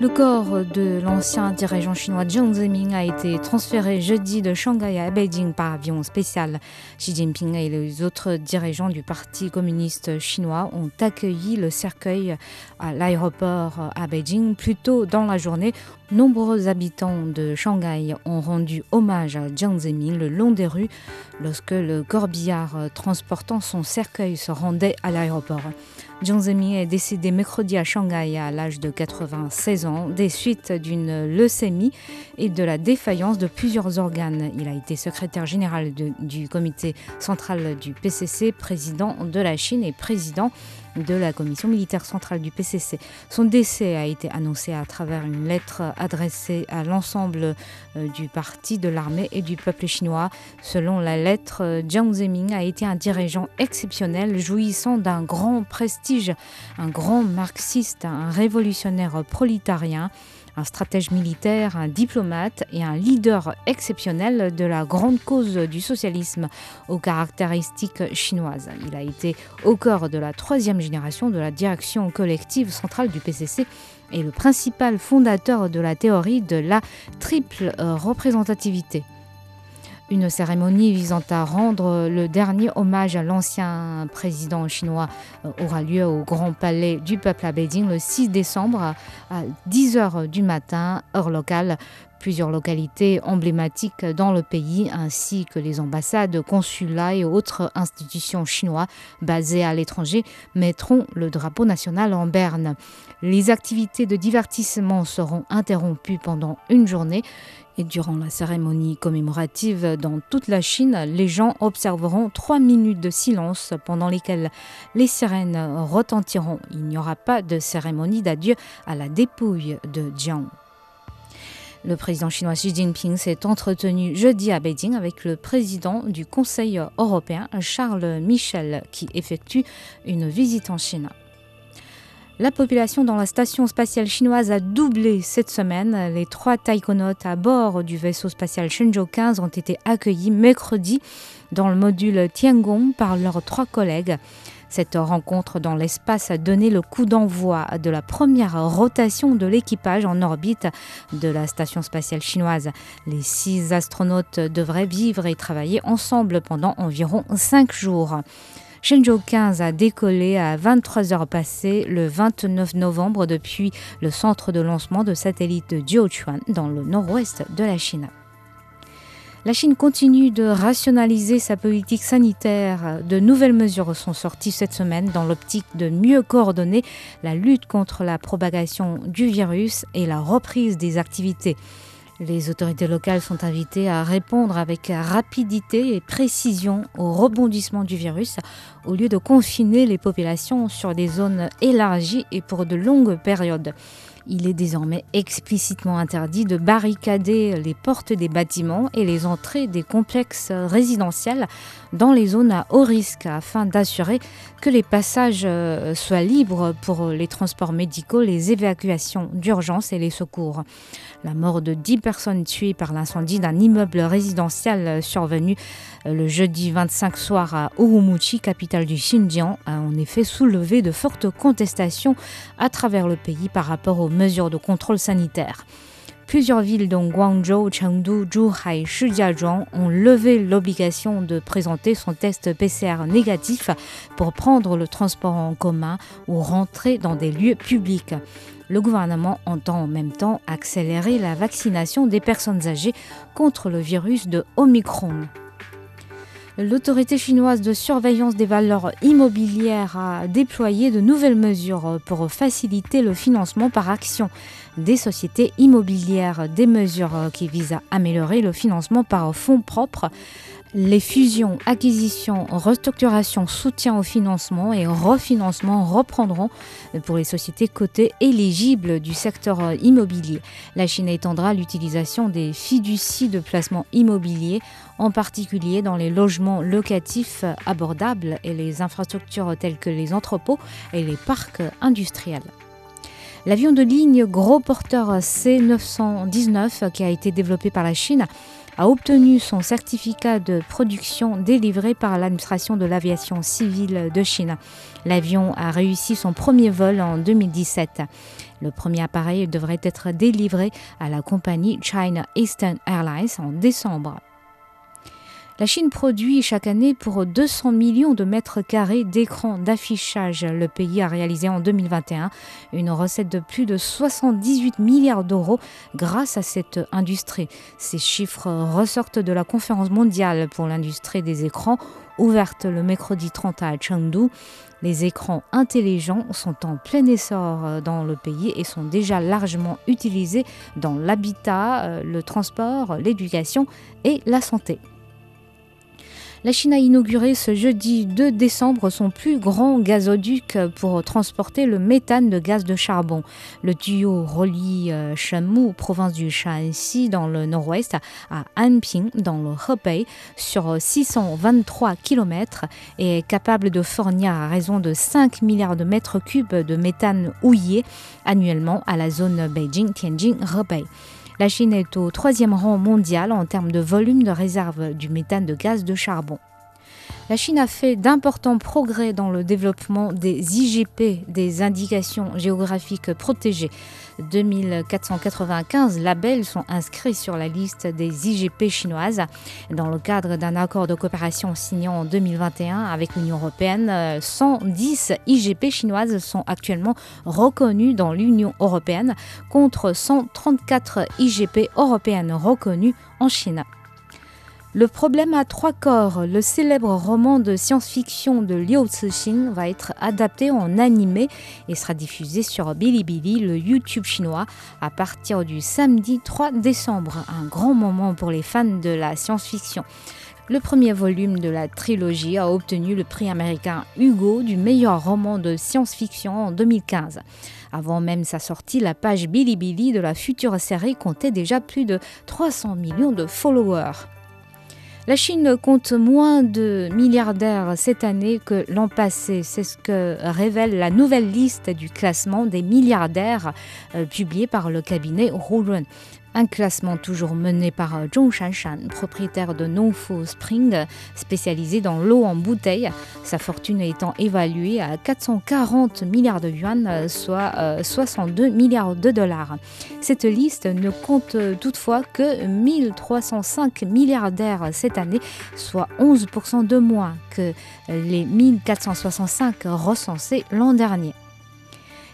Le corps de l'ancien dirigeant chinois Jiang Zemin a été transféré jeudi de Shanghai à Beijing par avion spécial. Xi Jinping et les autres dirigeants du Parti communiste chinois ont accueilli le cercueil à l'aéroport à Beijing plus tôt dans la journée. Nombreux habitants de Shanghai ont rendu hommage à Jiang Zemin le long des rues lorsque le corbillard transportant son cercueil se rendait à l'aéroport. Jiang Zemin est décédé mercredi à Shanghai à l'âge de 96 ans des suites d'une leucémie et de la défaillance de plusieurs organes. Il a été secrétaire général du comité central du PCC, président de la Chine et président de la commission militaire centrale du PCC. Son décès a été annoncé à travers une lettre adressée à l'ensemble euh, du parti, de l'armée et du peuple chinois. Selon la lettre, euh, Jiang Zemin a été un dirigeant exceptionnel, jouissant d'un grand prestige, un grand marxiste, un révolutionnaire prolétarien, un stratège militaire, un diplomate et un leader exceptionnel de la grande cause du socialisme aux caractéristiques chinoises. Il a été au cœur de la troisième de la direction collective centrale du PCC et le principal fondateur de la théorie de la triple euh, représentativité. Une cérémonie visant à rendre le dernier hommage à l'ancien président chinois euh, aura lieu au Grand Palais du Peuple à Beijing le 6 décembre à 10h du matin, heure locale. Plusieurs localités emblématiques dans le pays, ainsi que les ambassades, consulats et autres institutions chinois basées à l'étranger, mettront le drapeau national en berne. Les activités de divertissement seront interrompues pendant une journée. Et durant la cérémonie commémorative dans toute la Chine, les gens observeront trois minutes de silence pendant lesquelles les sirènes retentiront. Il n'y aura pas de cérémonie d'adieu à la dépouille de Jiang. Le président chinois Xi Jinping s'est entretenu jeudi à Beijing avec le président du Conseil européen Charles Michel qui effectue une visite en Chine. La population dans la station spatiale chinoise a doublé cette semaine. Les trois taïkonautes à bord du vaisseau spatial Shenzhou 15 ont été accueillis mercredi dans le module Tiangong par leurs trois collègues. Cette rencontre dans l'espace a donné le coup d'envoi de la première rotation de l'équipage en orbite de la station spatiale chinoise. Les six astronautes devraient vivre et travailler ensemble pendant environ cinq jours. Shenzhou 15 a décollé à 23 heures passées le 29 novembre depuis le centre de lancement de satellites de Jiuquan dans le nord-ouest de la Chine. La Chine continue de rationaliser sa politique sanitaire. De nouvelles mesures sont sorties cette semaine dans l'optique de mieux coordonner la lutte contre la propagation du virus et la reprise des activités. Les autorités locales sont invitées à répondre avec rapidité et précision au rebondissement du virus au lieu de confiner les populations sur des zones élargies et pour de longues périodes. Il est désormais explicitement interdit de barricader les portes des bâtiments et les entrées des complexes résidentiels dans les zones à haut risque afin d'assurer que les passages euh, soient libres pour les transports médicaux, les évacuations d'urgence et les secours. La mort de 10 personnes tuées par l'incendie d'un immeuble résidentiel survenu euh, le jeudi 25 soir à Urumqi, capitale du Xinjiang, a en effet soulevé de fortes contestations à travers le pays par rapport aux mesures de contrôle sanitaire. Plusieurs villes dont Guangzhou, Chengdu, Zhuhai, Shijiazhuang ont levé l'obligation de présenter son test PCR négatif pour prendre le transport en commun ou rentrer dans des lieux publics. Le gouvernement entend en même temps accélérer la vaccination des personnes âgées contre le virus de Omicron. L'autorité chinoise de surveillance des valeurs immobilières a déployé de nouvelles mesures pour faciliter le financement par action des sociétés immobilières, des mesures qui visent à améliorer le financement par fonds propres Les fusions, acquisitions, restructurations, soutien au financement et refinancement reprendront pour les sociétés cotées éligibles du secteur immobilier. La Chine étendra l'utilisation des fiducies de placement immobilier, en particulier dans les logements locatifs abordables et les infrastructures telles que les entrepôts et les parcs industriels. L'avion de ligne gros porteur C919 qui a été développé par la Chine a obtenu son certificat de production délivré par l'administration de l'aviation civile de Chine. L'avion a réussi son premier vol en 2017. Le premier appareil devrait être délivré à la compagnie China Eastern Airlines en décembre. La Chine produit chaque année pour 200 millions de mètres carrés d'écrans d'affichage. Le pays a réalisé en 2021 une recette de plus de 78 milliards d'euros grâce à cette industrie. Ces chiffres ressortent de la conférence mondiale pour l'industrie des écrans ouverte le mercredi 30 à Chengdu. Les écrans intelligents sont en plein essor dans le pays et sont déjà largement utilisés dans l'habitat, le transport, l'éducation et la santé. La Chine a inauguré ce jeudi 2 décembre son plus grand gazoduc pour transporter le méthane de gaz de charbon. Le tuyau relie Shenmu, province du Shanxi, dans le nord-ouest, à Anping, dans le Hebei, sur 623 km et est capable de fournir à raison de 5 milliards de mètres cubes de méthane houillé annuellement à la zone Beijing-Tianjin-Hebei. La Chine est au troisième rang mondial en termes de volume de réserve du méthane de gaz de charbon. La Chine a fait d'importants progrès dans le développement des IGP, des indications géographiques protégées. 2495 labels sont inscrits sur la liste des IGP chinoises dans le cadre d'un accord de coopération signé en 2021 avec l'Union européenne. 110 IGP chinoises sont actuellement reconnues dans l'Union européenne contre 134 IGP européennes reconnues en Chine. Le problème à trois corps, le célèbre roman de science-fiction de Liu Cixin, va être adapté en animé et sera diffusé sur Bilibili, le YouTube chinois, à partir du samedi 3 décembre. Un grand moment pour les fans de la science-fiction. Le premier volume de la trilogie a obtenu le prix américain Hugo du meilleur roman de science-fiction en 2015. Avant même sa sortie, la page Bilibili de la future série comptait déjà plus de 300 millions de followers. La Chine compte moins de milliardaires cette année que l'an passé. C'est ce que révèle la nouvelle liste du classement des milliardaires euh, publiée par le cabinet Hurun. Un classement toujours mené par euh, Zhong Shanshan, propriétaire de Nongfu Spring, spécialisé dans l'eau en bouteille, sa fortune étant évaluée à 440 milliards de yuan, euh, soit 62 euh, milliards de dollars. Cette liste ne compte toutefois que 1305 milliardaires cette année, soit 11% de moins que les 1465 recensés l'an dernier.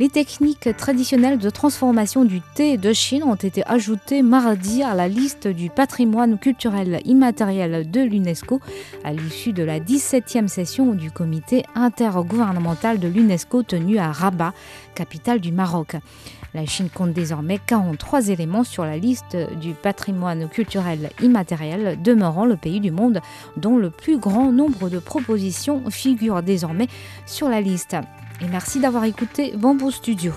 Les techniques traditionnelles de transformation du thé de Chine ont été ajoutées mardi à la liste du patrimoine culturel immatériel de l'UNESCO à l'issue de la 17e session du comité intergouvernemental de l'UNESCO tenu à Rabat, capitale du Maroc. La Chine compte désormais 43 éléments sur la liste du patrimoine culturel immatériel, demeurant le pays du monde dont le plus grand nombre de propositions figurent désormais sur la liste et merci d'avoir écouté Bamboo Studio.